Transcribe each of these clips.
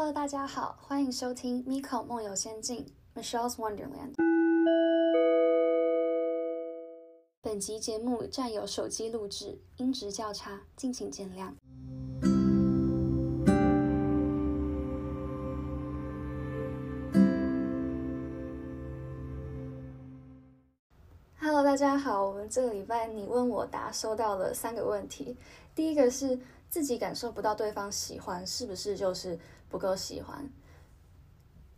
Hello，大家好，欢迎收听 Miko 梦游仙境 Michelle's Wonderland。本集节目占有手机录制，音质较差，敬请见谅。Hello，大家好，我们这个礼拜你问我答收到了三个问题，第一个是自己感受不到对方喜欢，是不是就是不够喜欢？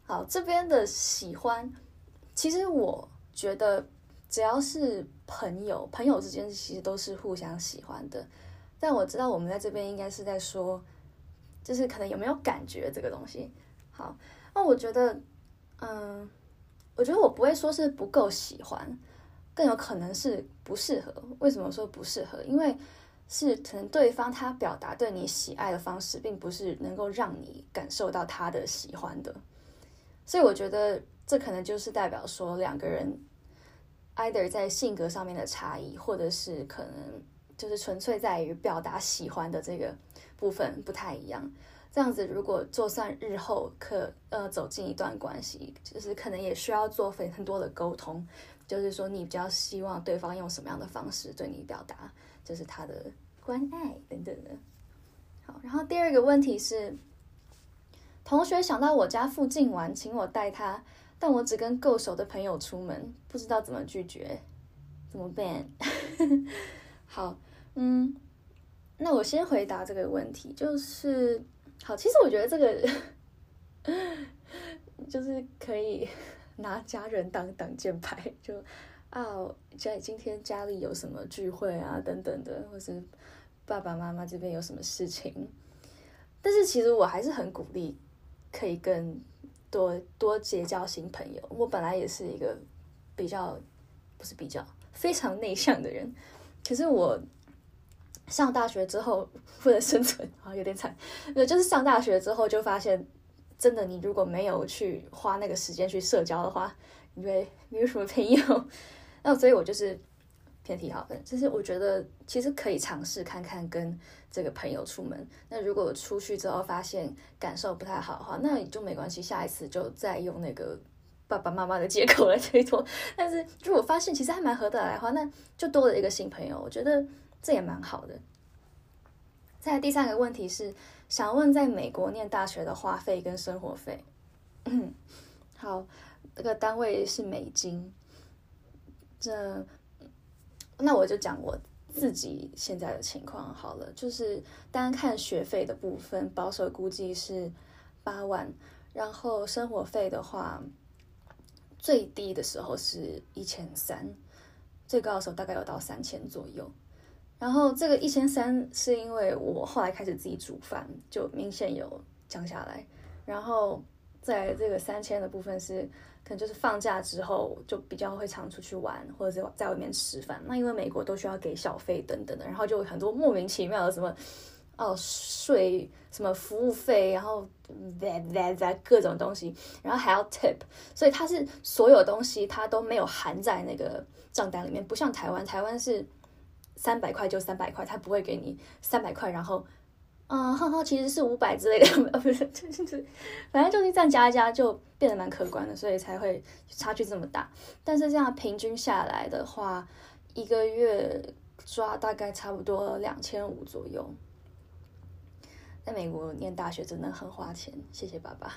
好，这边的喜欢，其实我觉得只要是朋友，朋友之间其实都是互相喜欢的。但我知道我们在这边应该是在说，就是可能有没有感觉这个东西。好，那我觉得，嗯，我觉得我不会说是不够喜欢，更有可能是不适合。为什么说不适合？因为是可能对方他表达对你喜爱的方式，并不是能够让你感受到他的喜欢的。所以我觉得这可能就是代表说两个人 either 在性格上面的差异，或者是可能就是纯粹在于表达喜欢的这个部分不太一样。这样子，如果就算日后可呃走进一段关系，就是可能也需要做很很多的沟通，就是说你比较希望对方用什么样的方式对你表达，就是他的关爱等等的。好，然后第二个问题是。同学想到我家附近玩，请我带他，但我只跟够熟的朋友出门，不知道怎么拒绝，怎么办？好，嗯，那我先回答这个问题，就是好，其实我觉得这个 就是可以 拿家人当挡箭牌，就啊，家今天家里有什么聚会啊，等等的，或是爸爸妈妈这边有什么事情，但是其实我还是很鼓励。可以跟多多结交新朋友。我本来也是一个比较不是比较非常内向的人，可是我上大学之后 为了生存啊有点惨，呃，就是上大学之后就发现，真的你如果没有去花那个时间去社交的话，你会没有什么朋友。那所以我就是。偏题好的，就是我觉得其实可以尝试看看跟这个朋友出门。那如果出去之后发现感受不太好的话，那也就没关系，下一次就再用那个爸爸妈妈的借口来推脱。但是如果发现其实还蛮合得来的话，那就多了一个新朋友，我觉得这也蛮好的。再第三个问题是，想问在美国念大学的花费跟生活费。好，这个单位是美金，这。那我就讲我自己现在的情况好了，就是单看学费的部分，保守估计是八万，然后生活费的话，最低的时候是一千三，最高的时候大概有到三千左右。然后这个一千三是因为我后来开始自己煮饭，就明显有降下来。然后在这个三千的部分是。可能就是放假之后就比较会常出去玩，或者是在外面吃饭。那因为美国都需要给小费等等的，然后就很多莫名其妙的什么哦税、什么服务费，然后 that that that 各种东西，然后还要 tip，所以它是所有东西它都没有含在那个账单里面，不像台湾，台湾是三百块就三百块，它不会给你三百块，然后。嗯，哈哈，其实是五百之类的，呃，不是，反正就是这样加一加，就变得蛮可观的，所以才会差距这么大。但是这样平均下来的话，一个月抓大概差不多两千五左右。在美国念大学真的很花钱，谢谢爸爸。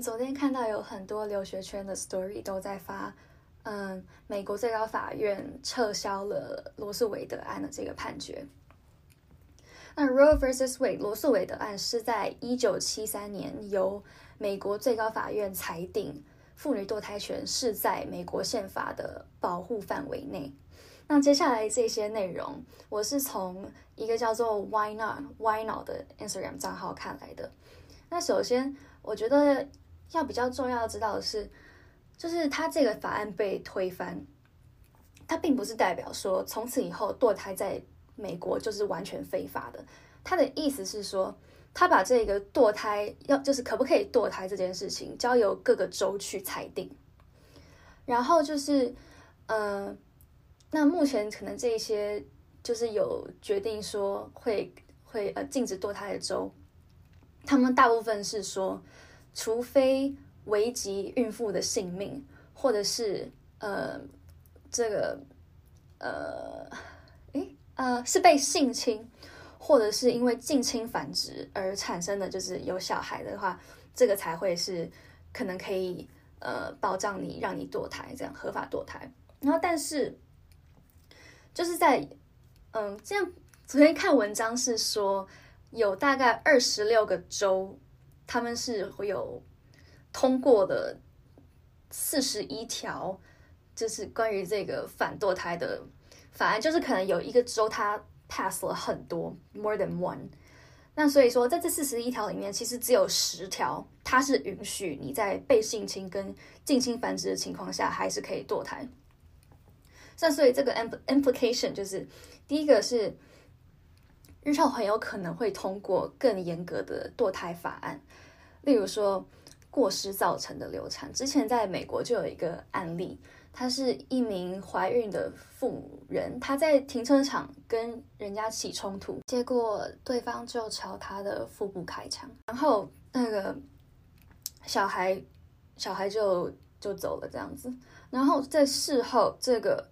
昨天看到有很多留学圈的 story 都在发，嗯，美国最高法院撤销了罗素韦德案的这个判决。那 Roe vs Wade 罗素韦德案是在一九七三年由美国最高法院裁定，妇女堕胎权是在美国宪法的保护范围内。那接下来这些内容，我是从一个叫做 Why Not Why Not 的 Instagram 账号看来的。那首先，我觉得。要比较重要知道的是，就是他这个法案被推翻，他并不是代表说从此以后堕胎在美国就是完全非法的。他的意思是说，他把这个堕胎要就是可不可以堕胎这件事情交由各个州去裁定。然后就是，呃，那目前可能这一些就是有决定说会会呃禁止堕胎的州，他们大部分是说，除非危及孕妇的性命，或者是呃这个呃诶呃是被性侵。或者是因为近亲繁殖而产生的，就是有小孩的话，这个才会是可能可以呃保障你，让你堕胎这样合法堕胎。然后，但是就是在嗯，这样昨天看文章是说，有大概二十六个州，他们是会有通过的四十一条，就是关于这个反堕胎的法案，就是可能有一个州它。pass 了很多，more than one。那所以说，在这四十一条里面，其实只有十条，它是允许你在被性侵跟近亲繁殖的情况下，还是可以堕胎。那所以这个 implication 就是，第一个是日后很有可能会通过更严格的堕胎法案，例如说过失造成的流产。之前在美国就有一个案例。她是一名怀孕的妇人，她在停车场跟人家起冲突，结果对方就朝她的腹部开枪，然后那个小孩小孩就就走了这样子，然后在事后，这个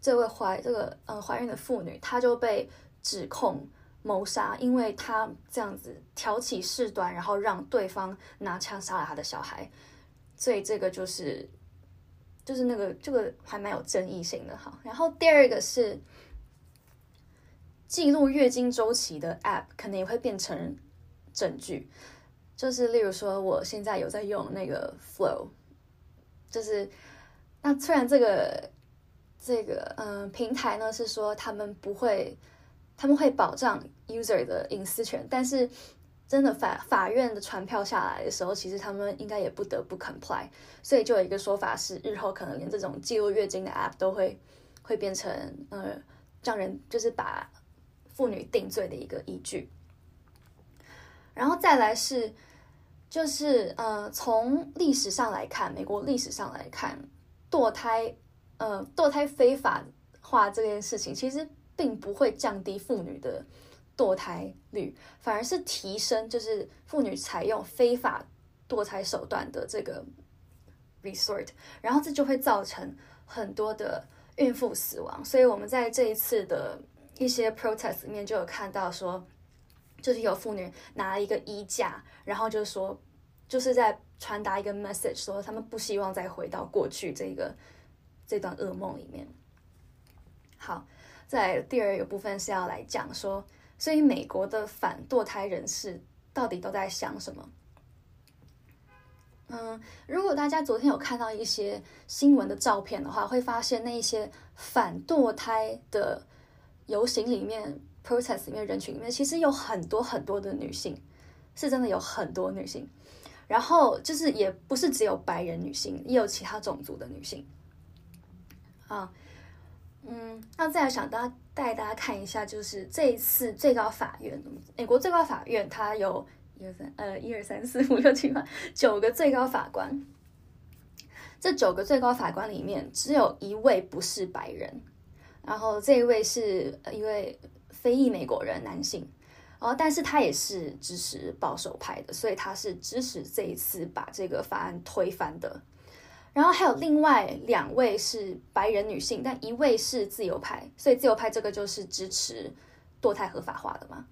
这位怀这个呃怀孕的妇女，她就被指控谋杀，因为他这样子挑起事端，然后让对方拿枪杀了他的小孩，所以这个就是。就是那个这个还蛮有争议性的哈，然后第二个是记录月经周期的 App 可能也会变成证据，就是例如说我现在有在用那个 Flow，就是那虽然这个这个嗯平台呢是说他们不会他们会保障 user 的隐私权，但是。真的法法院的传票下来的时候，其实他们应该也不得不 comply，所以就有一个说法是，日后可能连这种记录月经的 app 都会会变成呃让人就是把妇女定罪的一个依据。然后再来是就是呃从历史上来看，美国历史上来看，堕胎呃堕胎非法化这件事情，其实并不会降低妇女的。堕胎率反而是提升，就是妇女采用非法堕胎手段的这个 resort，然后这就会造成很多的孕妇死亡。所以我们在这一次的一些 protest 里面就有看到说，就是有妇女拿了一个衣架，然后就说，就是在传达一个 message，说他们不希望再回到过去这个这段噩梦里面。好，在第二个部分是要来讲说。所以，美国的反堕胎人士到底都在想什么？嗯，如果大家昨天有看到一些新闻的照片的话，会发现那些反堕胎的游行里面、protest 里面人群里面，其实有很多很多的女性，是真的有很多女性。然后就是也不是只有白人女性，也有其他种族的女性。啊。嗯。那再想大家带大家看一下，就是这一次最高法院，美国最高法院它有一二三呃一二三四五六七八九个最高法官，这九个最高法官里面只有一位不是白人，然后这一位是一位非裔美国人男性，然后但是他也是支持保守派的，所以他是支持这一次把这个法案推翻的。然后还有另外两位是白人女性，但一位是自由派，所以自由派这个就是支持堕胎合法化的嘛。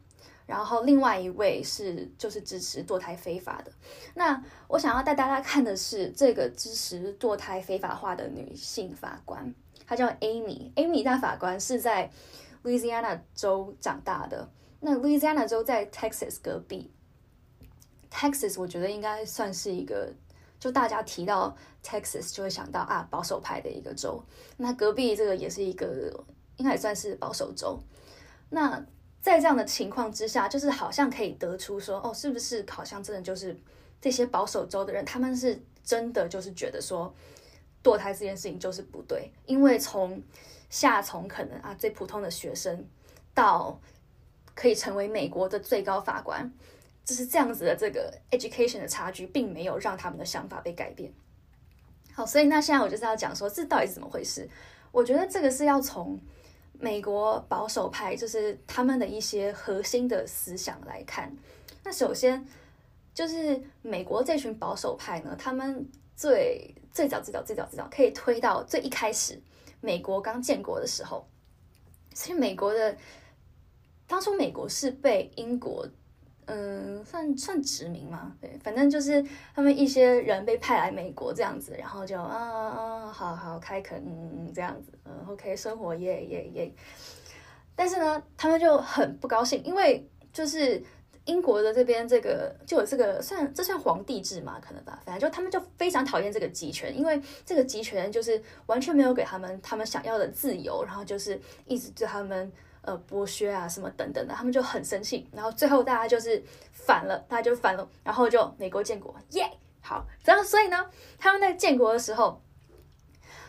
然后另外一位是就是支持堕胎非法的。那我想要带大家看的是这个支持堕胎非法化的女性法官，她叫 Amy。Amy 大法官是在 Louisiana 州长大的。那 Louisiana 州在 Texas 隔壁，Texas 我觉得应该算是一个。就大家提到 Texas 就会想到啊保守派的一个州，那隔壁这个也是一个应该也算是保守州。那在这样的情况之下，就是好像可以得出说，哦，是不是好像真的就是这些保守州的人，他们是真的就是觉得说堕胎这件事情就是不对，因为从下从可能啊最普通的学生到可以成为美国的最高法官。就是这样子的，这个 education 的差距并没有让他们的想法被改变。好，所以那现在我就是要讲说，这到底是怎么回事？我觉得这个是要从美国保守派，就是他们的一些核心的思想来看。那首先就是美国这群保守派呢，他们最最早最早最早最早可以推到最一开始，美国刚建国的时候，所以美国的。当初美国是被英国，嗯，算算殖民嘛？对，反正就是他们一些人被派来美国这样子，然后就啊啊，好好开垦，嗯嗯这样子，嗯，OK，生活耶耶耶。但是呢，他们就很不高兴，因为就是英国的这边这个就有这个算这算皇帝制嘛，可能吧，反正就他们就非常讨厌这个集权，因为这个集权就是完全没有给他们他们想要的自由，然后就是一直对他们。呃，剥削啊，什么等等的，他们就很生气，然后最后大家就是反了，大家就反了，然后就美国建国，耶，好，然后所以呢，他们在建国的时候，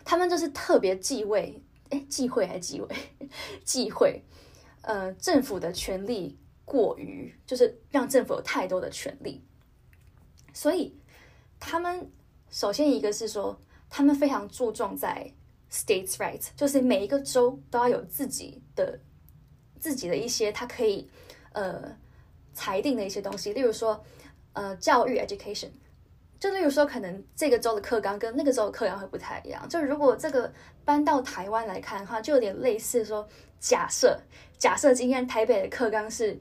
他们就是特别忌讳，哎，忌讳还是忌讳？忌讳，呃，政府的权力过于，就是让政府有太多的权力，所以他们首先一个是说，他们非常注重在 states' right，就是每一个州都要有自己的。自己的一些他可以呃裁定的一些东西，例如说呃教育 education，就例如说可能这个州的课纲跟那个州的课纲会不太一样。就如果这个搬到台湾来看的话，就有点类似说，假设假设今天台北的课纲是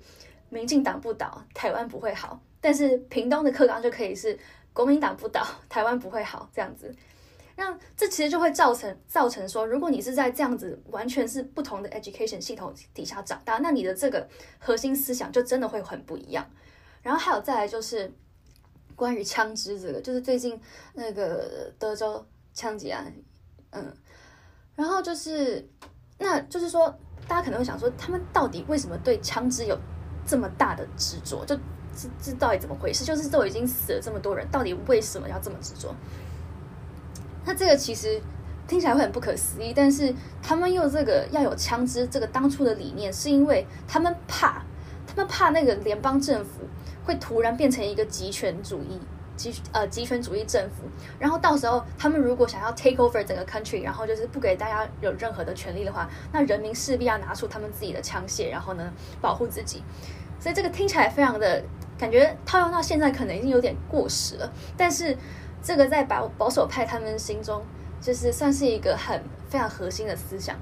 民进党不倒，台湾不会好，但是屏东的课纲就可以是国民党不倒，台湾不会好这样子。那这其实就会造成造成说，如果你是在这样子完全是不同的 education 系统底下长大，那你的这个核心思想就真的会很不一样。然后还有再来就是关于枪支这个，就是最近那个德州枪击案，嗯，然后就是那就是说，大家可能会想说，他们到底为什么对枪支有这么大的执着？就这这到底怎么回事？就是都已经死了这么多人，到底为什么要这么执着？那这个其实听起来会很不可思议，但是他们用这个要有枪支，这个当初的理念是因为他们怕，他们怕那个联邦政府会突然变成一个集权主义、集呃集权主义政府，然后到时候他们如果想要 take over 整个 country，然后就是不给大家有任何的权利的话，那人民势必要拿出他们自己的枪械，然后呢保护自己。所以这个听起来非常的感觉套用到现在可能已经有点过时了，但是。这个在保保守派他们心中，就是算是一个很非常核心的思想。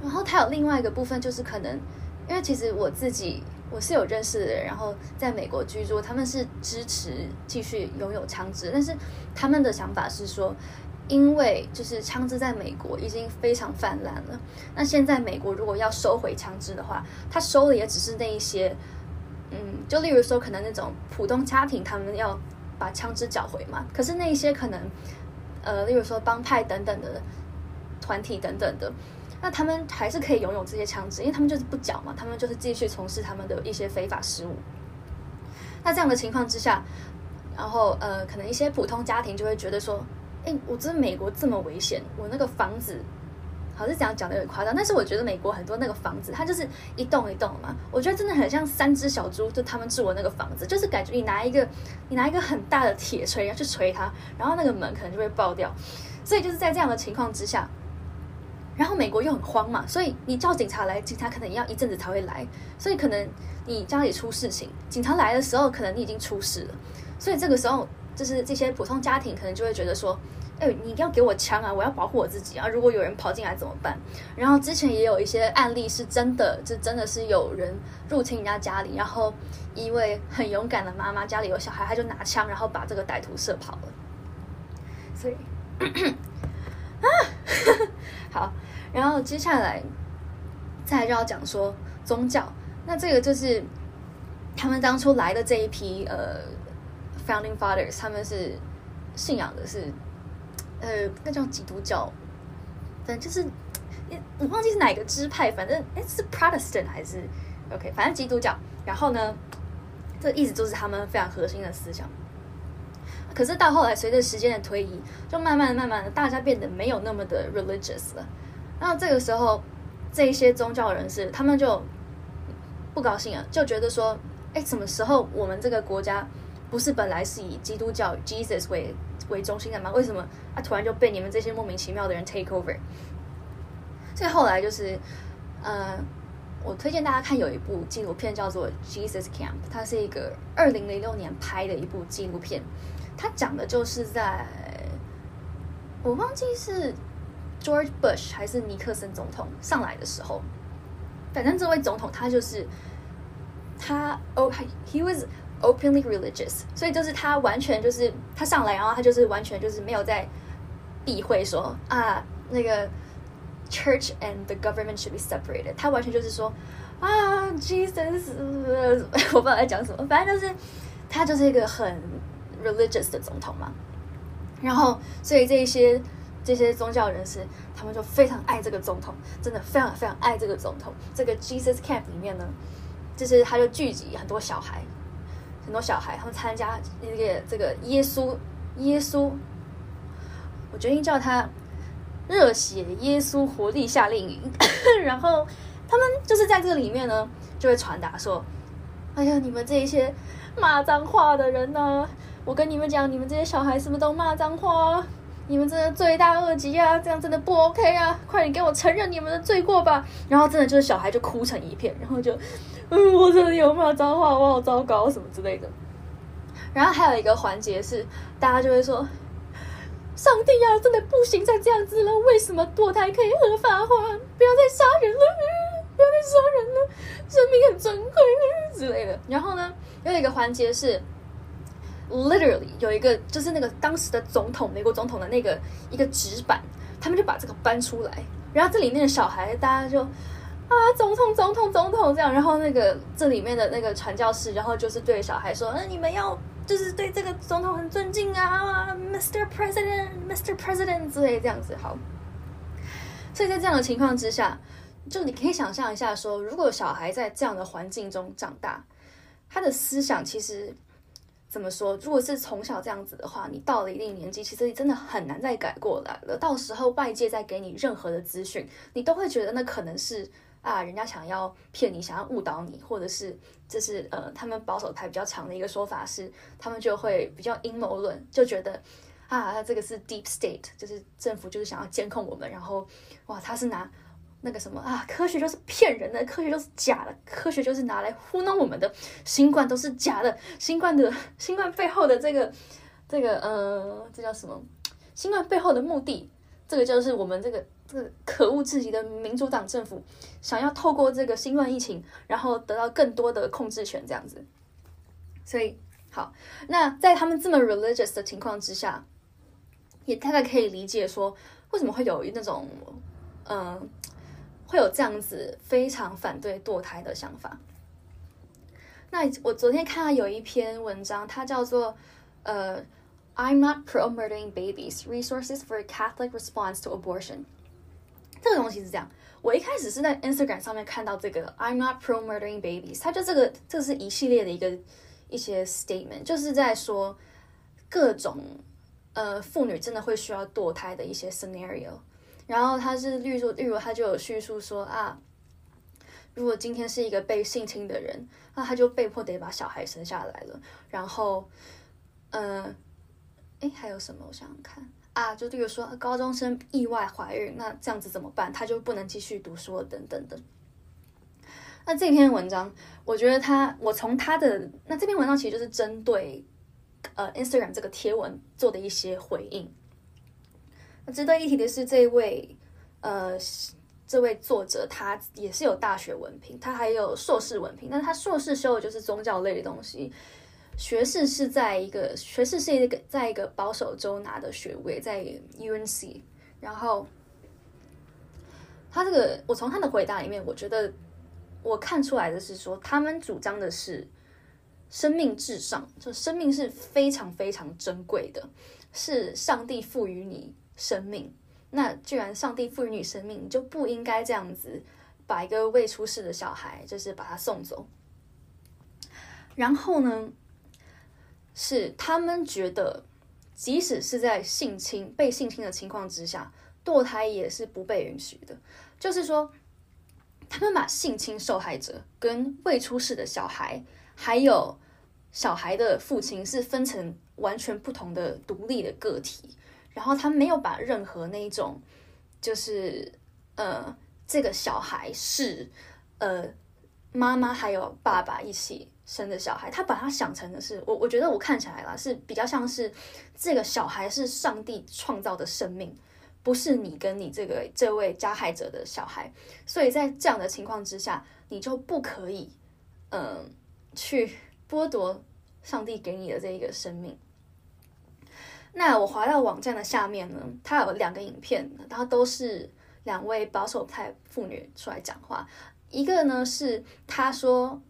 然后他有另外一个部分，就是可能，因为其实我自己我是有认识的人，然后在美国居住，他们是支持继续拥有枪支，但是他们的想法是说，因为就是枪支在美国已经非常泛滥了，那现在美国如果要收回枪支的话，他收的也只是那一些，嗯，就例如说可能那种普通家庭，他们要。把枪支缴回嘛？可是那一些可能，呃，例如说帮派等等的团体等等的，那他们还是可以拥有这些枪支，因为他们就是不缴嘛，他们就是继续从事他们的一些非法事务。那这样的情况之下，然后呃，可能一些普通家庭就会觉得说，哎，我真美国这么危险，我那个房子。好是这样讲的有点夸张，但是我觉得美国很多那个房子，它就是一栋一栋嘛。我觉得真的很像三只小猪，就他们住的那个房子，就是感觉你拿一个你拿一个很大的铁锤要去锤它，然后那个门可能就会爆掉。所以就是在这样的情况之下，然后美国又很慌嘛，所以你叫警察来，警察可能要一阵子才会来。所以可能你家里出事情，警察来的时候，可能你已经出事了。所以这个时候，就是这些普通家庭可能就会觉得说。哎，你要给我枪啊！我要保护我自己啊！如果有人跑进来怎么办？然后之前也有一些案例是真的，就真的是有人入侵人家家里，然后一位很勇敢的妈妈家里有小孩，她就拿枪，然后把这个歹徒射跑了。所以，啊，好，然后接下来再就要讲说宗教，那这个就是他们当初来的这一批呃 founding fathers，他们是信仰的是。呃，那叫基督教，反正就是，我忘记是哪个支派，反正哎是 Protestant 还是 OK，反正基督教。然后呢，这一直都是他们非常核心的思想。可是到后来，随着时间的推移，就慢慢慢慢的，大家变得没有那么的 religious 了。然后这个时候，这一些宗教人士他们就不高兴了，就觉得说，哎，什么时候我们这个国家不是本来是以基督教 Jesus 为为中心的吗？为什么啊突然就被你们这些莫名其妙的人 take over？所以后来就是，呃，我推荐大家看有一部纪录片叫做《Jesus Camp》，它是一个二零零六年拍的一部纪录片，它讲的就是在，我忘记是 George Bush 还是尼克森总统上来的时候，反正这位总统他就是他哦他，he was openly religious，所以就是他完全就是他上来，然后他就是完全就是没有在避讳说啊那个。Church and the government should be separated。他完全就是说啊，Jesus，我不知道在讲什么，反正就是他就是一个很 religious 的总统嘛。然后，所以这一些这些宗教人士，他们就非常爱这个总统，真的非常非常爱这个总统。这个 Jesus Camp 里面呢，就是他就聚集很多小孩，很多小孩，他们参加一个这个耶稣耶稣，我决定叫他。热血耶稣活力夏令营，然后他们就是在这里面呢，就会传达说：“哎呀，你们这一些骂脏话的人呢，我跟你们讲，你们这些小孩是不是都骂脏话？你们真的罪大恶极啊！这样真的不 OK 啊！快点给我承认你们的罪过吧！”然后真的就是小孩就哭成一片，然后就嗯，我真的有骂脏话，我好糟糕什么之类的。然后还有一个环节是，大家就会说。上帝呀，真的不行再这样子了！为什么堕胎可以合法化？不要再杀人了，不要再杀人了，生命很珍贵之类的。然后呢，有一个环节是，literally 有一个就是那个当时的总统，美国总统的那个一个纸板，他们就把这个搬出来，然后这里面的小孩大家就啊，总统，总统，总统这样。然后那个这里面的那个传教士，然后就是对小孩说：“嗯，你们要。”就是对这个总统很尊敬啊，Mr. President，Mr. President 之类这样子好。所以在这样的情况之下，就你可以想象一下，说如果小孩在这样的环境中长大，他的思想其实怎么说？如果是从小这样子的话，你到了一定年纪，其实你真的很难再改过来了。到时候外界再给你任何的资讯，你都会觉得那可能是。啊，人家想要骗你，想要误导你，或者是这是呃，他们保守派比较长的一个说法是，他们就会比较阴谋论，就觉得啊，这个是 deep state，就是政府就是想要监控我们，然后哇，他是拿那个什么啊，科学就是骗人的，科学就是假的，科学就是拿来糊弄我们的，新冠都是假的，新冠的新冠背后的这个这个呃，这叫什么？新冠背后的目的，这个就是我们这个。这可恶至极的民主党政府想要透过这个新冠疫情，然后得到更多的控制权，这样子。所以，好，那在他们这么 religious 的情况之下，也大概可以理解说，为什么会有那种，嗯，会有这样子非常反对堕胎的想法。那我昨天看到有一篇文章，它叫做呃，I'm not pro murdering babies: resources for a Catholic response to abortion。这个东西是这样，我一开始是在 Instagram 上面看到这个 I'm not pro murdering babies，它就这个这是一系列的一个一些 statement，就是在说各种呃妇女真的会需要堕胎的一些 scenario。然后他是例如例如他就有叙述说啊，如果今天是一个被性侵的人，那他就被迫得把小孩生下来了。然后，嗯，哎，还有什么？我想想看。啊，就比如说高中生意外怀孕，那这样子怎么办？他就不能继续读书了，等等等。那这篇文章，我觉得他，我从他的那这篇文章其实就是针对呃 Instagram 这个贴文做的一些回应。那值得一提的是，这位呃这位作者他也是有大学文凭，他还有硕士文凭，但他硕士修的就是宗教类的东西。学士是在一个学士是一个在一个保守州拿的学位，在 UNC。然后他这个，我从他的回答里面，我觉得我看出来的是说，他们主张的是生命至上，就生命是非常非常珍贵的，是上帝赋予你生命。那既然上帝赋予你生命，你就不应该这样子把一个未出世的小孩，就是把他送走。然后呢？是他们觉得，即使是在性侵、被性侵的情况之下，堕胎也是不被允许的。就是说，他们把性侵受害者跟未出世的小孩，还有小孩的父亲是分成完全不同的独立的个体，然后他没有把任何那一种就是呃这个小孩是呃妈妈还有爸爸一起生的小孩，他把他想成的是我我觉得我看起来啦是比较像是这个小孩是上帝创造的生命。不是你跟你这个这位加害者的小孩，所以在这样的情况之下，你就不可以，嗯，去剥夺上帝给你的这一个生命。那我滑到网站的下面呢，它有两个影片，它都是两位保守派妇女出来讲话。一个呢是她说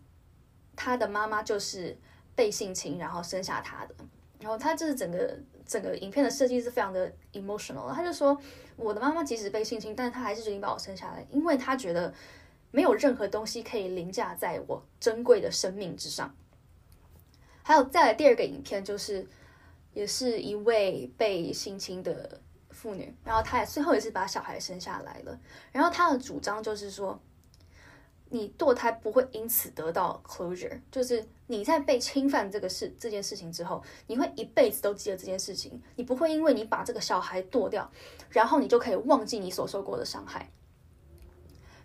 他的妈妈就是被性侵，然后生下他的，然后他就是整个。整个影片的设计是非常的 emotional，他就说我的妈妈即使被性侵，但是她还是决定把我生下来，因为她觉得没有任何东西可以凌驾在我珍贵的生命之上。还有再来第二个影片，就是也是一位被性侵的妇女，然后她也最后也是把小孩生下来了，然后她的主张就是说。你堕胎不会因此得到 closure，就是你在被侵犯这个事这件事情之后，你会一辈子都记得这件事情，你不会因为你把这个小孩堕掉，然后你就可以忘记你所受过的伤害。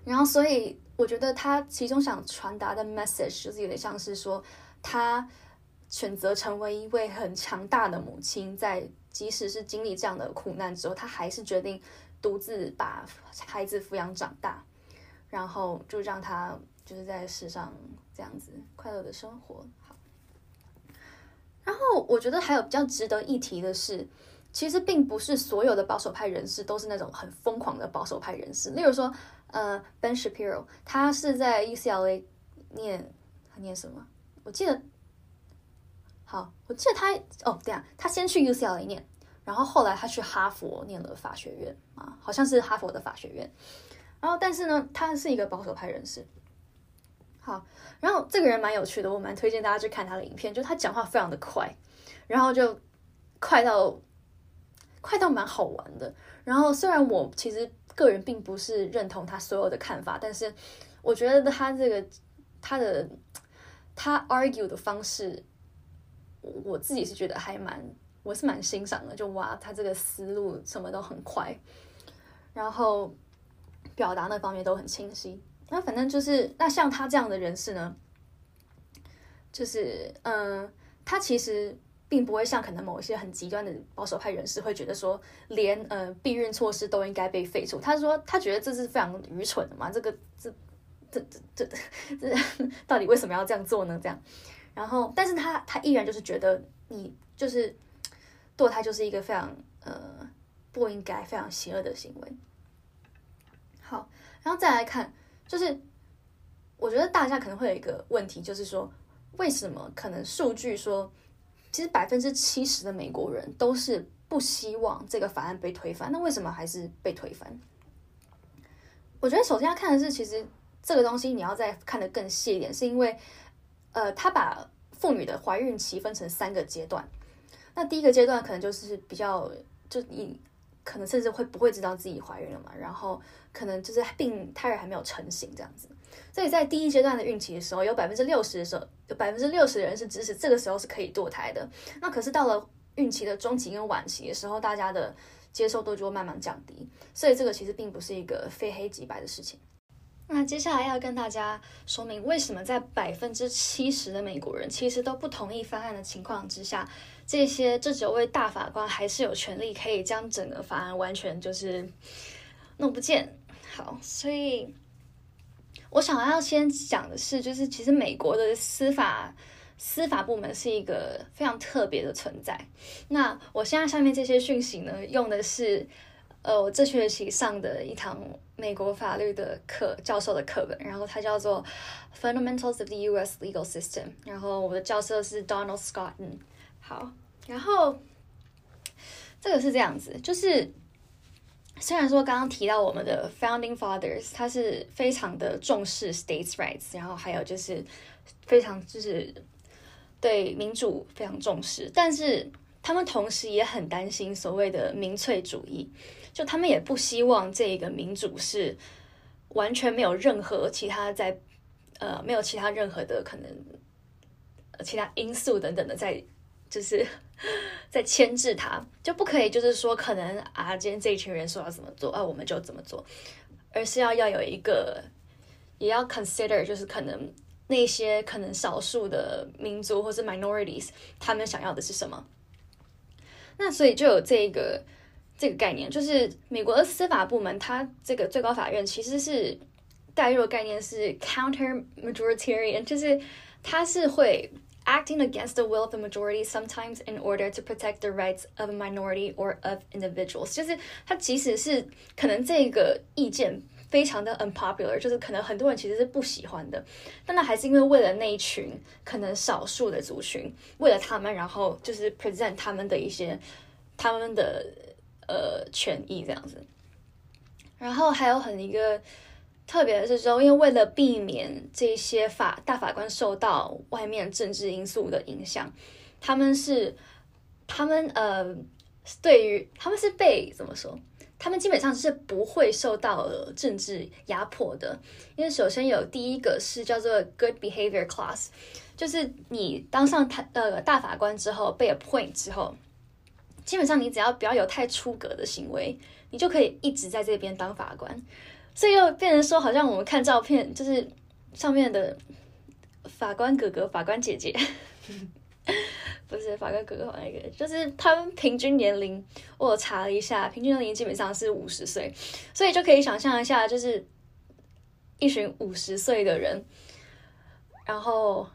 然后，所以我觉得他其中想传达的 message 就是有点像是说，他选择成为一位很强大的母亲，在即使是经历这样的苦难之后，他还是决定独自把孩子抚养长大。然后就让他就是在世上这样子快乐的生活。好，然后我觉得还有比较值得一提的是，其实并不是所有的保守派人士都是那种很疯狂的保守派人士。例如说，呃，Ben Shapiro，他是在 UCLA 念他念什么？我记得，好，我记得他哦，对啊，他先去 UCLA 念，然后后来他去哈佛念了法学院啊，好像是哈佛的法学院。然后，但是呢，他是一个保守派人士。好，然后这个人蛮有趣的，我蛮推荐大家去看他的影片，就他讲话非常的快，然后就快到快到蛮好玩的。然后，虽然我其实个人并不是认同他所有的看法，但是我觉得他这个他的他 argue 的方式，我自己是觉得还蛮，我是蛮欣赏的。就哇，他这个思路什么都很快，然后。表达那方面都很清晰，那反正就是那像他这样的人士呢，就是嗯，他其实并不会像可能某一些很极端的保守派人士会觉得说，连呃避孕措施都应该被废除。他说他觉得这是非常愚蠢的嘛，这个这这这这这到底为什么要这样做呢？这样，然后但是他他依然就是觉得你就是堕胎就是一个非常呃不应该、非常邪恶的行为。好，然后再来看，就是我觉得大家可能会有一个问题，就是说，为什么可能数据说，其实百分之七十的美国人都是不希望这个法案被推翻，那为什么还是被推翻？我觉得首先要看的是，其实这个东西你要再看得更细一点，是因为，呃，他把妇女的怀孕期分成三个阶段，那第一个阶段可能就是比较，就你可能甚至会不会知道自己怀孕了嘛，然后。可能就是病胎儿还没有成型这样子，所以在第一阶段的孕期的时候，有百分之六十的时候，有百分之六十的人是支持这个时候是可以堕胎的。那可是到了孕期的中期跟晚期的时候，大家的接受度就会慢慢降低。所以这个其实并不是一个非黑即白的事情。那接下来要跟大家说明，为什么在百分之七十的美国人其实都不同意方案的情况之下，这些这九位大法官还是有权利可以将整个法案完全就是弄不见。好，所以我想要先讲的是，就是其实美国的司法司法部门是一个非常特别的存在。那我现在下面这些讯息呢，用的是呃我这学期上的一堂美国法律的课教授的课本，然后它叫做《Fundamentals of the U.S. Legal System》，然后我的教授是 Donald Scott。好，然后这个是这样子，就是。虽然说刚刚提到我们的 founding fathers，他是非常的重视 states rights，然后还有就是非常就是对民主非常重视，但是他们同时也很担心所谓的民粹主义，就他们也不希望这个民主是完全没有任何其他在呃没有其他任何的可能其他因素等等的在就是 在牵制他，就不可以就是说可能啊，今天这一群人说要怎么做啊，我们就怎么做，而是要要有一个，也要 consider 就是可能那些可能少数的民族或是 minorities 他们想要的是什么。那所以就有这个这个概念，就是美国的司法部门，它这个最高法院其实是带入的概念是 counter majoritarian，就是它是会 acting against the will of the majority sometimes in order to protect the rights of a minority or of individuals，就是它即使是可能这个意见非常的 unpopular，就是可能很多人其实是不喜欢的，但那还是因为为了那一群可能少数的族群，为了他们，然后就是 present 他们的一些他们的呃权益这样子。然后还有很一个特别的是说，因为为了避免这些法大法官受到外面政治因素的影响，他们是他们呃对于他们是被怎么说？他们基本上是不会受到政治压迫的，因为首先有第一个是叫做 Good Behavior Class，就是你当上他呃大法官之后被 appoint 之后，基本上你只要不要有太出格的行为，你就可以一直在这边当法官。所以又变成说，好像我们看照片，就是上面的法官哥哥、法官姐姐。不是法官哥哥那个，就是他们平均年龄，我查了一下，平均年龄基本上是五十岁，所以就可以想象一下，就是一群五十岁的人，然后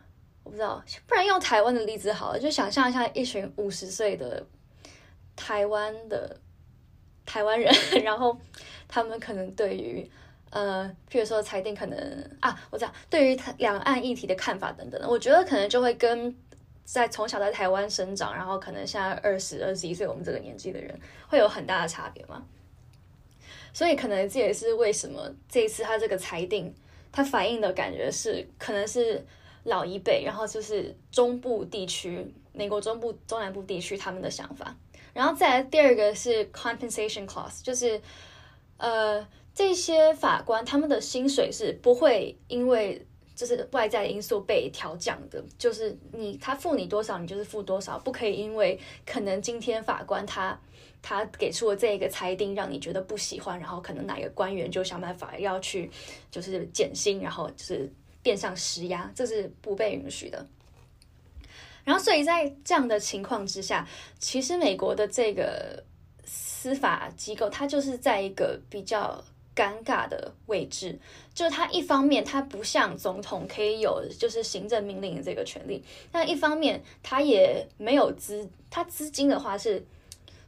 我不知道，不然用台湾的例子好了，就想象一下一群五十岁的台湾的台湾人，然后他们可能对于呃，譬如说裁定可能啊，我知道对于两岸议题的看法等等，我觉得可能就会跟。在从小在台湾生长，然后可能现在二十二十一岁，我们这个年纪的人会有很大的差别吗？所以可能这也是为什么这一次他这个裁定，他反映的感觉是可能是老一辈，然后就是中部地区，美国中部中南部地区他们的想法。然后再来第二个是 compensation clause，就是呃这些法官他们的薪水是不会因为。就是外在因素被调降的，就是你他付你多少，你就是付多少，不可以因为可能今天法官他他给出了这一个裁定，让你觉得不喜欢，然后可能哪个官员就想办法要去就是减薪，然后就是变相施压，这是不被允许的。然后，所以在这样的情况之下，其实美国的这个司法机构，它就是在一个比较。尴尬的位置，就是他一方面他不像总统可以有就是行政命令的这个权利，但一方面他也没有资，他资金的话是，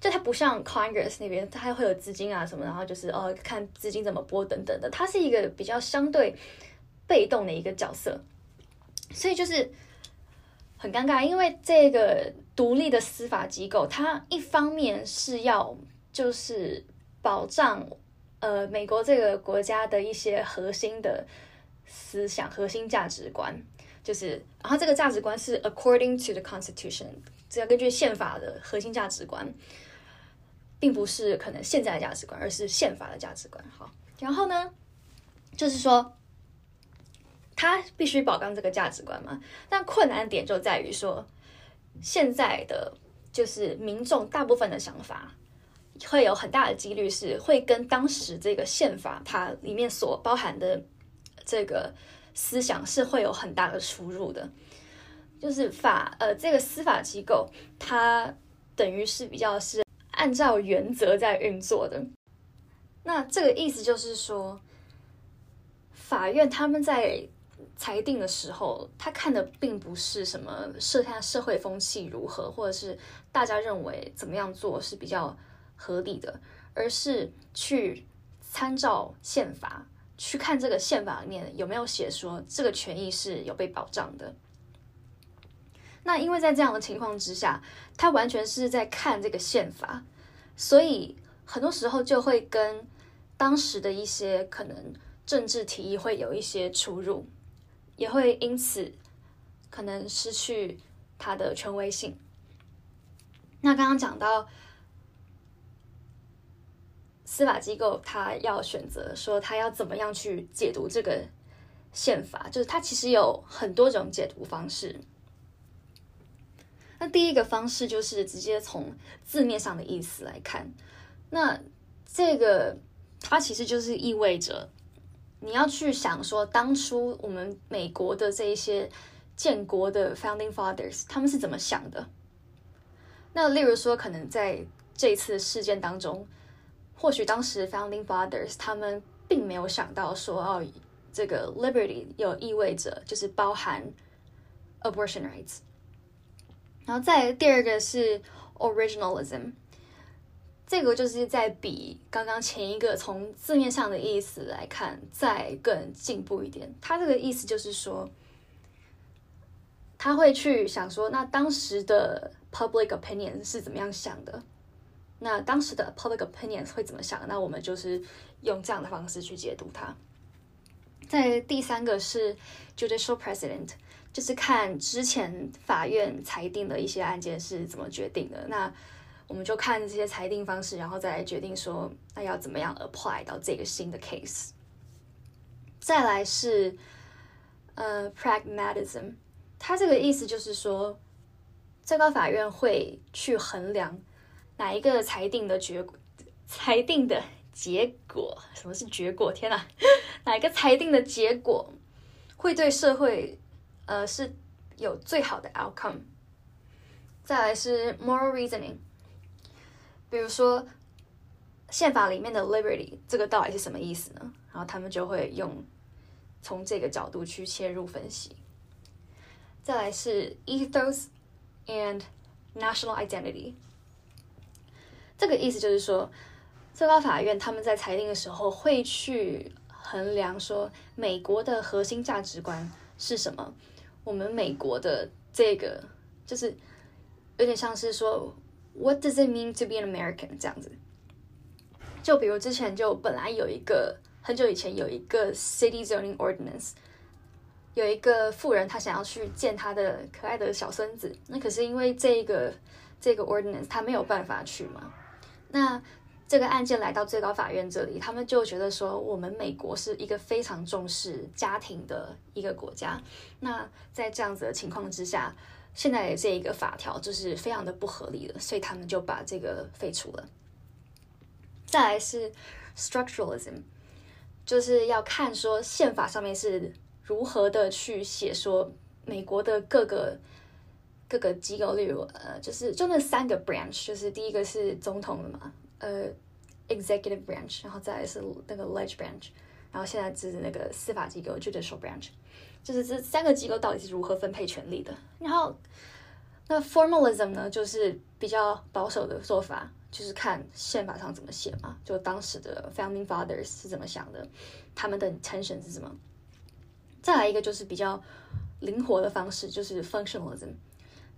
就他不像 Congress 那边，他会有资金啊什么，然后就是哦看资金怎么拨等等的，他是一个比较相对被动的一个角色，所以就是很尴尬，因为这个独立的司法机构，它一方面是要就是保障。呃，美国这个国家的一些核心的思想、核心价值观，就是，然后这个价值观是 according to the Constitution，只要根据宪法的核心价值观，并不是可能现在的价值观，而是宪法的价值观。好，然后呢，就是说，他必须保障这个价值观嘛？但困难点就在于说，现在的就是民众大部分的想法。会有很大的几率是会跟当时这个宪法它里面所包含的这个思想是会有很大的出入的，就是法呃这个司法机构它等于是比较是按照原则在运作的，那这个意思就是说，法院他们在裁定的时候，他看的并不是什么社下社会风气如何，或者是大家认为怎么样做是比较。合理的，而是去参照宪法，去看这个宪法里面有没有写说这个权益是有被保障的。那因为在这样的情况之下，他完全是在看这个宪法，所以很多时候就会跟当时的一些可能政治提议会有一些出入，也会因此可能失去他的权威性。那刚刚讲到。司法机构他要选择说他要怎么样去解读这个宪法，就是他其实有很多种解读方式。那第一个方式就是直接从字面上的意思来看，那这个它其实就是意味着你要去想说，当初我们美国的这一些建国的 founding fathers 他们是怎么想的。那例如说，可能在这次事件当中，或许当时 founding fathers 他们并没有想到说，哦，这个 liberty 有意味着就是包含 abortion rights。然后再第二个是 originalism，这个就是在比刚刚前一个从字面上的意思来看，再更进步一点。它这个意思就是说，他会去想说，那当时的 public opinion 是怎么样想的？那当时的 public opinion 会怎么想？那我们就是用这样的方式去解读它。在第三个是 judicial precedent。就是看之前法院裁定的一些案件是怎么决定的，那我们就看这些裁定方式，然后再来决定说那要怎么样 apply 到这个新的 case。再来是呃 pragmatism，它这个意思就是说，最高法院会去衡量哪一个裁定的结，裁定的结果，什么是结果？天哪，哪一个裁定的结果会对社会？呃，是有最好的 outcome。再来是 moral reasoning，比如说宪法里面的 liberty 这个到底是什么意思呢？然后他们就会用从这个角度去切入分析。再来是 ethos and national identity，这个意思就是说，最高法院他们在裁定的时候会去衡量说美国的核心价值观是什么。我们美国的这个就是有点像是说，What does it mean to be an American？这样子。就比如之前就本来有一个很久以前有一个 City Zoning Ordinance，有一个富人他想要去见他的可爱的小孙子，那可是因为这个这个 Ordinance 他没有办法去嘛，那。这个案件来到最高法院这里，他们就觉得说，我们美国是一个非常重视家庭的一个国家。那在这样子的情况之下，现在这一个法条就是非常的不合理的，所以他们就把这个废除了。再来是 structuralism，就是要看说宪法上面是如何的去写说美国的各个各个机构，例如呃，就是就那三个 branch，就是第一个是总统的嘛。呃，executive branch，然后再是那个 leg branch，然后现在是那个司法机构 judicial branch，就是这三个机构到底是如何分配权力的？然后那 formalism 呢，就是比较保守的做法，就是看宪法上怎么写嘛，就当时的 founding fathers 是怎么想的，他们的 intention 是什么？再来一个就是比较灵活的方式，就是 functionalism，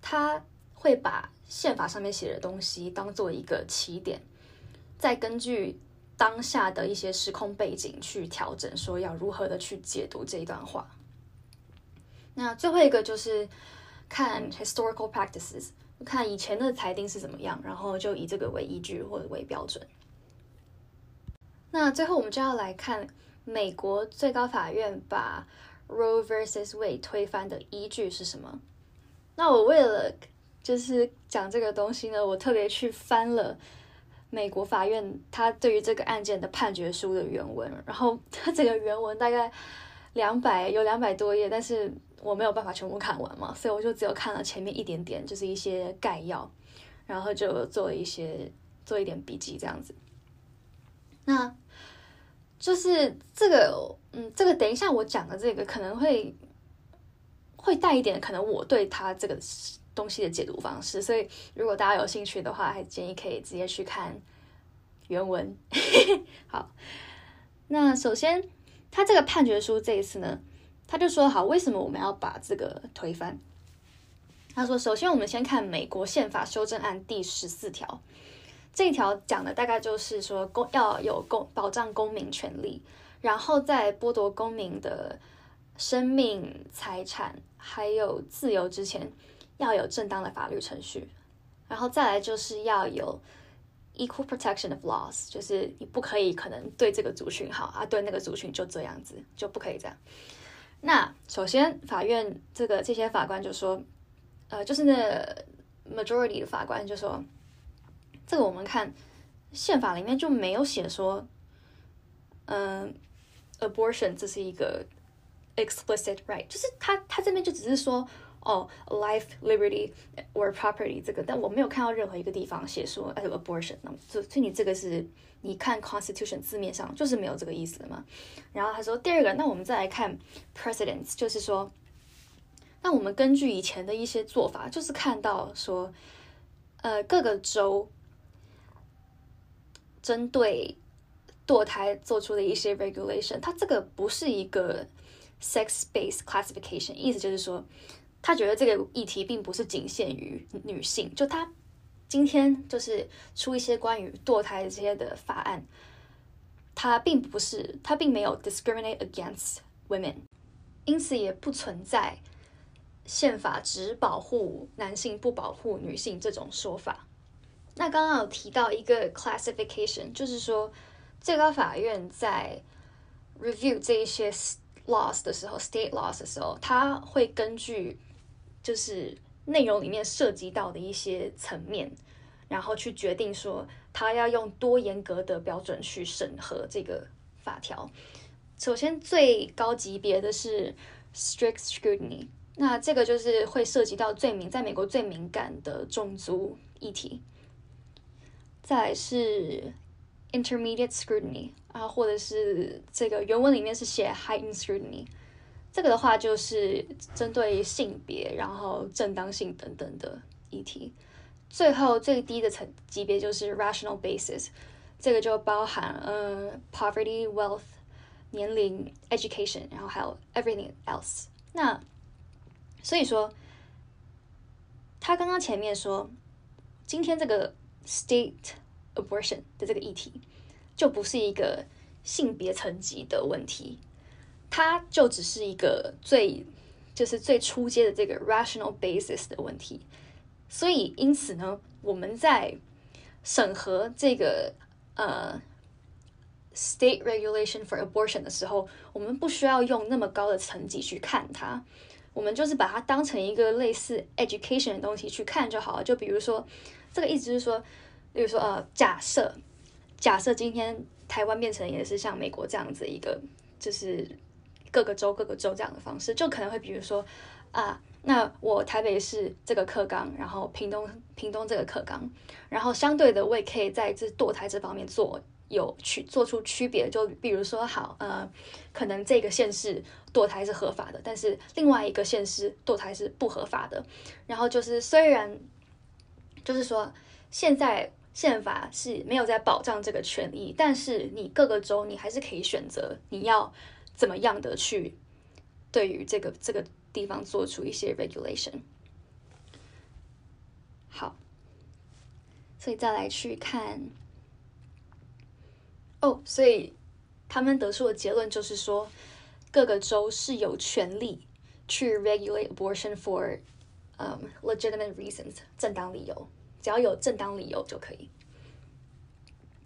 他会把宪法上面写的东西当做一个起点。再根据当下的一些时空背景去调整，说要如何的去解读这一段话。那最后一个就是看 historical practices，看以前的裁定是怎么样，然后就以这个为依据或者为标准。那最后我们就要来看美国最高法院把 Roe vs Wade 推翻的依据是什么。那我为了就是讲这个东西呢，我特别去翻了。美国法院他对于这个案件的判决书的原文，然后他这个原文大概两百有两百多页，但是我没有办法全部看完嘛，所以我就只有看了前面一点点，就是一些概要，然后就做了一些做一点笔记这样子。那就是这个，嗯，这个等一下我讲的这个可能会会带一点，可能我对他这个。东西的解读方式，所以如果大家有兴趣的话，还建议可以直接去看原文。好，那首先他这个判决书这一次呢，他就说好，为什么我们要把这个推翻？他说，首先我们先看美国宪法修正案第十四条，这一条讲的大概就是说公要有公保障公民权利，然后在剥夺公民的生命、财产还有自由之前。要有正当的法律程序，然后再来就是要有 equal protection of laws，就是你不可以可能对这个族群好啊，对那个族群就这样子，就不可以这样。那首先法院这个这些法官就说，呃，就是那 majority 的法官就说，这个我们看宪法里面就没有写说，嗯，abortion 这是一个 explicit right，就是他他这边就只是说。哦，life, liberty or property 这个，但我没有看到任何一个地方写说哎 abortion，那么所以你这个是你看 constitution 字面上就是没有这个意思的嘛。然后他说第二个，那我们再来看 precedents，就是说，那我们根据以前的一些做法，就是看到说，呃，各个州针对堕胎做出的一些 regulation，它这个不是一个 sex-based classification，意思就是说。他觉得这个议题并不是仅限于女性，就他今天就是出一些关于堕胎这些的法案，他并不是他并没有 discriminate against women，因此也不存在宪法只保护男性不保护女性这种说法。那刚刚有提到一个 classification，就是说最高法院在 review 这一些 laws 的时候，state laws 的时候，它会根据就是内容里面涉及到的一些层面，然后去决定说他要用多严格的标准去审核这个法条。首先最高级别的是 strict scrutiny，那这个就是会涉及到最敏在美国最敏感的种族议题。再是 intermediate scrutiny 啊，或者是这个原文里面是写 heightened scrutiny。这个的话就是针对性别，然后正当性等等的议题。最后最低的层级别就是 rational basis，这个就包含呃 poverty、wealth、年龄、education，然后还有 everything else。那所以说，他刚刚前面说，今天这个 state abortion 的这个议题，就不是一个性别层级的问题。它就只是一个最，就是最初阶的这个 rational basis 的问题，所以因此呢，我们在审核这个呃 state regulation for abortion 的时候，我们不需要用那么高的层级去看它，我们就是把它当成一个类似 education 的东西去看就好了。就比如说，这个意思就是说，比如说呃，假设假设今天台湾变成也是像美国这样子一个，就是。各个州各个州这样的方式，就可能会比如说，啊，那我台北市这个课纲，然后屏东屏东这个课纲，然后相对的我也可以在这堕胎这方面做有区做出区别，就比如说好，呃，可能这个县市堕胎是合法的，但是另外一个县市堕胎是不合法的，然后就是虽然就是说现在宪法是没有在保障这个权利，但是你各个州你还是可以选择你要。怎么样的去对于这个这个地方做出一些 regulation？好，所以再来去看哦，所以他们得出的结论就是说，各个州是有权利去 regulate abortion for um legitimate reasons 正当理由，只要有正当理由就可以。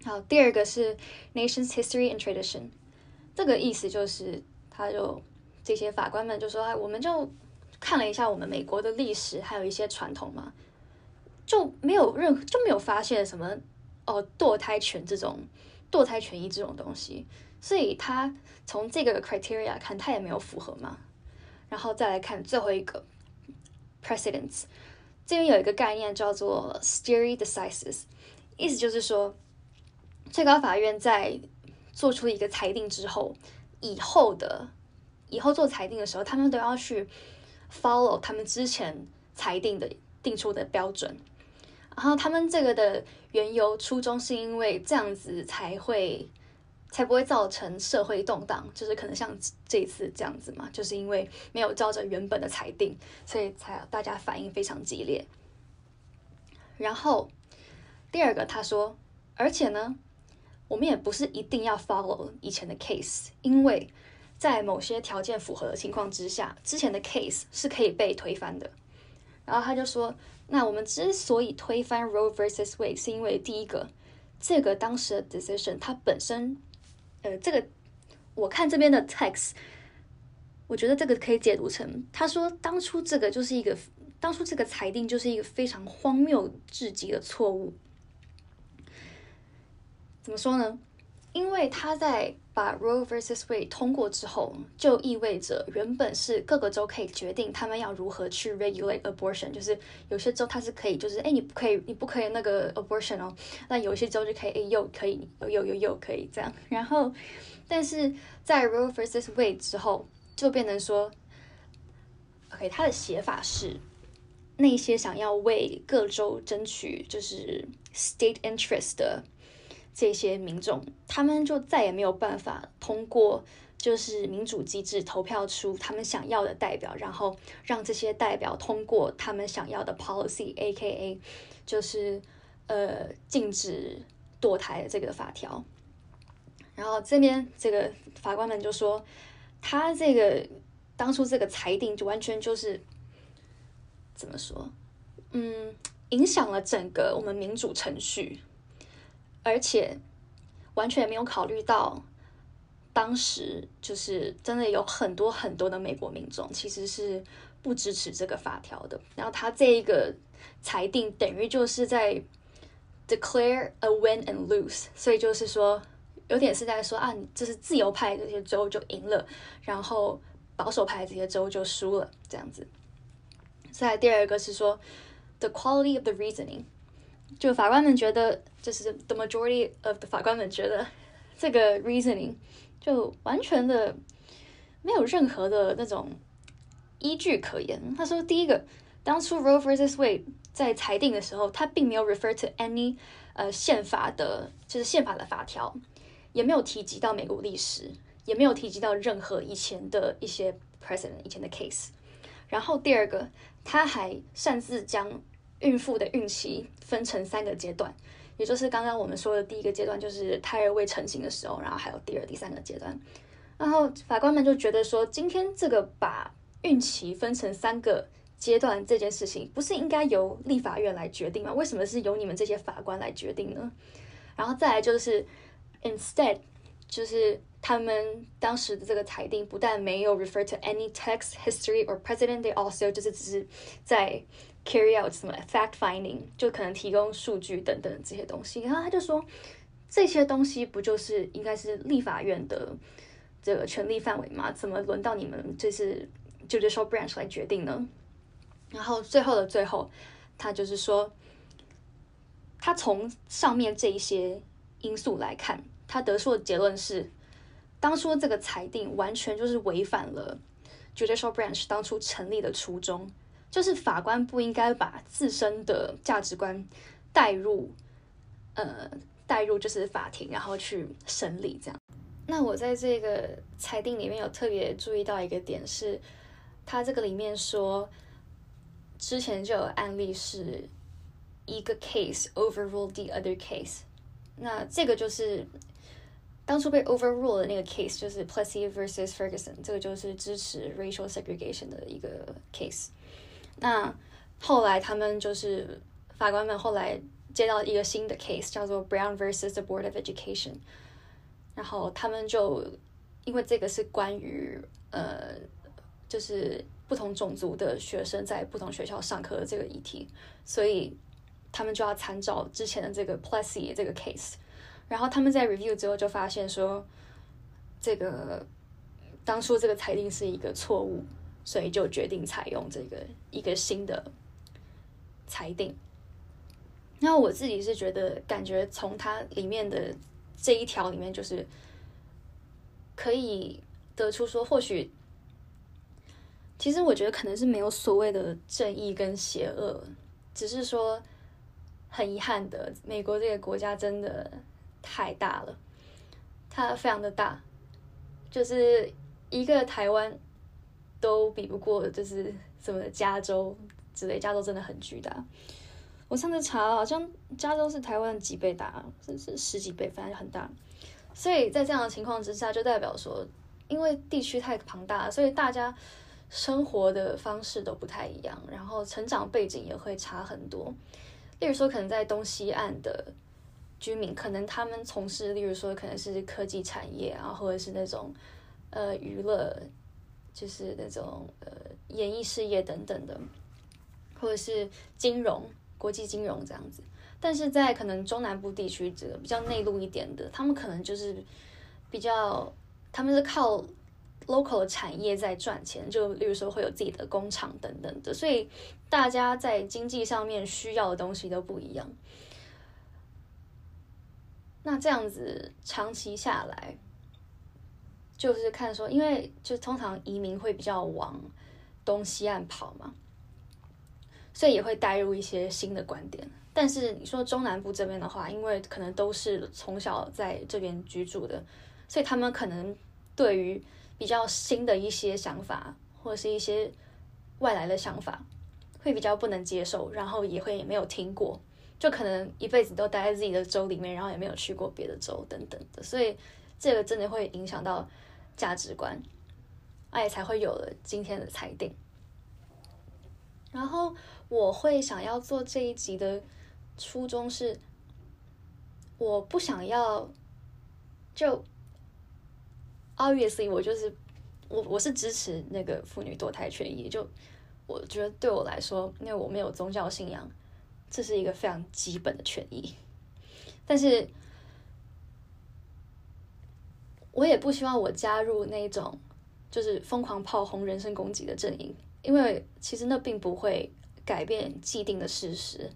好，第二个是 nation's history and tradition。这个意思就是，他就这些法官们就说：“，我们就看了一下我们美国的历史，还有一些传统嘛，就没有任何就没有发现什么哦堕胎权这种堕胎权益这种东西，所以他从这个 criteria 看，他也没有符合嘛。然后再来看最后一个 precedents，这边有一个概念叫做 stare decisis，意思就是说，最高法院在。做出一个裁定之后，以后的以后做裁定的时候，他们都要去 follow 他们之前裁定的定出的标准。然后他们这个的缘由初衷是因为这样子才会才不会造成社会动荡，就是可能像这一次这样子嘛，就是因为没有照着原本的裁定，所以才大家反应非常激烈。然后第二个他说，而且呢。我们也不是一定要 follow 以前的 case，因为在某些条件符合的情况之下，之前的 case 是可以被推翻的。然后他就说，那我们之所以推翻 Roe vs Wade，是因为第一个，这个当时的 decision 它本身，呃，这个我看这边的 text，我觉得这个可以解读成，他说当初这个就是一个当初这个裁定就是一个非常荒谬至极的错误。怎么说呢？因为他在把 Roe vs Wade 通过之后，就意味着原本是各个州可以决定他们要如何去 regulate abortion，就是有些州它是可以，就是哎你不可以，你不可以那个 abortion 哦，那有些州就可以，哎又可以，又又又可以这样。然后，但是在 Roe vs Wade 之后，就变成说，OK，它的写法是那些想要为各州争取就是 state interest 的。这些民众，他们就再也没有办法通过就是民主机制投票出他们想要的代表，然后让这些代表通过他们想要的 policy，A K A 就是呃禁止堕胎的这个法条。然后这边这个法官们就说，他这个当初这个裁定就完全就是怎么说，嗯，影响了整个我们民主程序。而且完全没有考虑到，当时就是真的有很多很多的美国民众其实是不支持这个法条的。然后他这一个裁定等于就是在 declare a win and lose，所以就是说有点是在说啊，就是自由派这些州就赢了，然后保守派这些州就输了这样子。再第二个是说 the quality of the reasoning。就法官们觉得，就是 the majority of the 法官们觉得，这个 reasoning 就完全的没有任何的那种依据可言。他说，第一个，当初 Roe vs Wade 在裁定的时候，他并没有 refer to any 呃宪法的，就是宪法的法条，也没有提及到美国历史，也没有提及到任何以前的一些 president 以前的 case。然后第二个，他还擅自将孕妇的孕期分成三个阶段，也就是刚刚我们说的第一个阶段，就是胎儿未成型的时候，然后还有第二、第三个阶段。然后法官们就觉得说，今天这个把孕期分成三个阶段这件事情，不是应该由立法院来决定吗？为什么是由你们这些法官来决定呢？然后再来就是，instead，就是他们当时的这个裁定不但没有 refer to any text history or precedent，they also 就是只是在 carry out 什么 fact finding，就可能提供数据等等这些东西。然后他就说，这些东西不就是应该是立法院的这个权力范围吗？怎么轮到你们这次 judicial branch 来决定呢？然后最后的最后，他就是说，他从上面这一些因素来看，他得出的结论是，当初这个裁定完全就是违反了 judicial branch 当初成立的初衷。就是法官不应该把自身的价值观带入，呃，带入就是法庭，然后去审理这样。那我在这个裁定里面有特别注意到一个点是，他这个里面说，之前就有案例是一个 case overruled the other case。那这个就是当初被 overruled 的那个 case，就是 Plessy versus Ferguson，这个就是支持 racial segregation 的一个 case。那后来他们就是法官们后来接到一个新的 case，叫做 Brown versus the Board of Education，然后他们就因为这个是关于呃，就是不同种族的学生在不同学校上课的这个议题，所以他们就要参照之前的这个 Plessy 这个 case，然后他们在 review 之后就发现说，这个当初这个裁定是一个错误。所以就决定采用这个一个新的裁定。那我自己是觉得，感觉从它里面的这一条里面，就是可以得出说，或许其实我觉得可能是没有所谓的正义跟邪恶，只是说很遗憾的，美国这个国家真的太大了，它非常的大，就是一个台湾。都比不过，就是什么加州之类，加州真的很巨大。我上次查了，好像加州是台湾几倍大，是是十几倍，反正很大。所以在这样的情况之下，就代表说，因为地区太庞大，所以大家生活的方式都不太一样，然后成长背景也会差很多。例如说，可能在东西岸的居民，可能他们从事，例如说可能是科技产业啊，或者是那种呃娱乐。就是那种呃演艺事业等等的，或者是金融、国际金融这样子。但是在可能中南部地区这个比较内陆一点的，他们可能就是比较，他们是靠 local 的产业在赚钱，就例如说会有自己的工厂等等的，所以大家在经济上面需要的东西都不一样。那这样子长期下来，就是看说，因为就通常移民会比较往东西岸跑嘛，所以也会带入一些新的观点。但是你说中南部这边的话，因为可能都是从小在这边居住的，所以他们可能对于比较新的一些想法或者是一些外来的想法，会比较不能接受，然后也会没有听过，就可能一辈子都待在自己的州里面，然后也没有去过别的州等等的，所以这个真的会影响到价值观，哎，才会有了今天的裁定。然后我会想要做这一集的。初衷是，我不想要，就，obviously 我就是我我是支持那个妇女堕胎权益，就我觉得对我来说，因为我没有宗教信仰，这是一个非常基本的权益。但是，我也不希望我加入那种就是疯狂炮轰、人身攻击的阵营，因为其实那并不会改变既定的事实。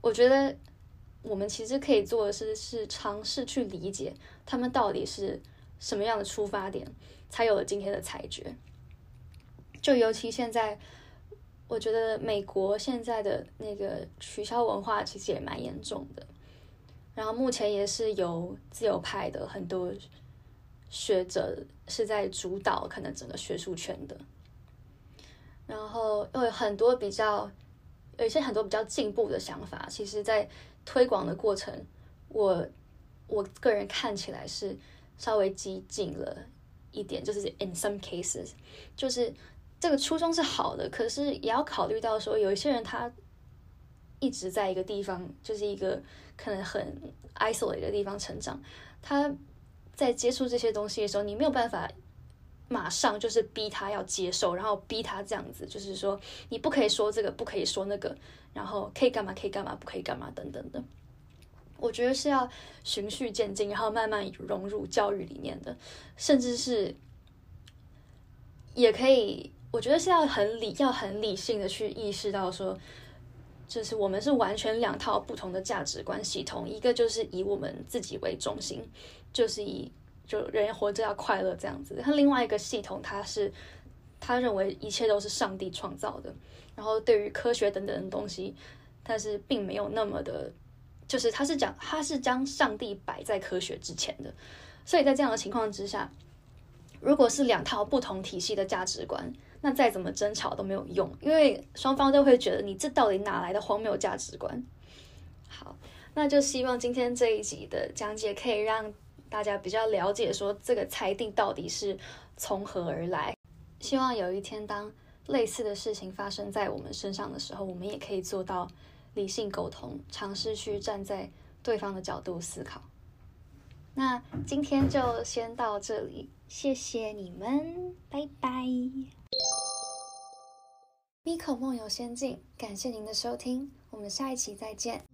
我觉得我们其实可以做的是，是尝试去理解他们到底是什么样的出发点，才有了今天的裁决。就尤其现在，我觉得美国现在的那个取消文化其实也蛮严重的。然后目前也是由自由派的很多学者是在主导可能整个学术圈的。然后又有很多比较。有一些很多比较进步的想法，其实，在推广的过程，我我个人看起来是稍微激进了一点，就是 in some cases，就是这个初衷是好的，可是也要考虑到说，有一些人他一直在一个地方，就是一个可能很 isolated 的地方成长，他在接触这些东西的时候，你没有办法。马上就是逼他要接受，然后逼他这样子，就是说你不可以说这个，不可以说那个，然后可以干嘛，可以干嘛，不可以干嘛等等的。我觉得是要循序渐进，然后慢慢融入教育里面的，甚至是也可以，我觉得是要很理，要很理性的去意识到说，就是我们是完全两套不同的价值观系统，一个就是以我们自己为中心，就是以。就人活着要快乐这样子，他另外一个系统，他是他认为一切都是上帝创造的，然后对于科学等等的东西，但是并没有那么的，就是他是讲他是将上帝摆在科学之前的，所以在这样的情况之下，如果是两套不同体系的价值观，那再怎么争吵都没有用，因为双方都会觉得你这到底哪来的荒谬价值观？好，那就希望今天这一集的讲解可以让。大家比较了解，说这个裁定到底是从何而来。希望有一天，当类似的事情发生在我们身上的时候，我们也可以做到理性沟通，尝试去站在对方的角度思考。那今天就先到这里，谢谢你们，拜拜。米可梦游仙境，感谢您的收听，我们下一期再见。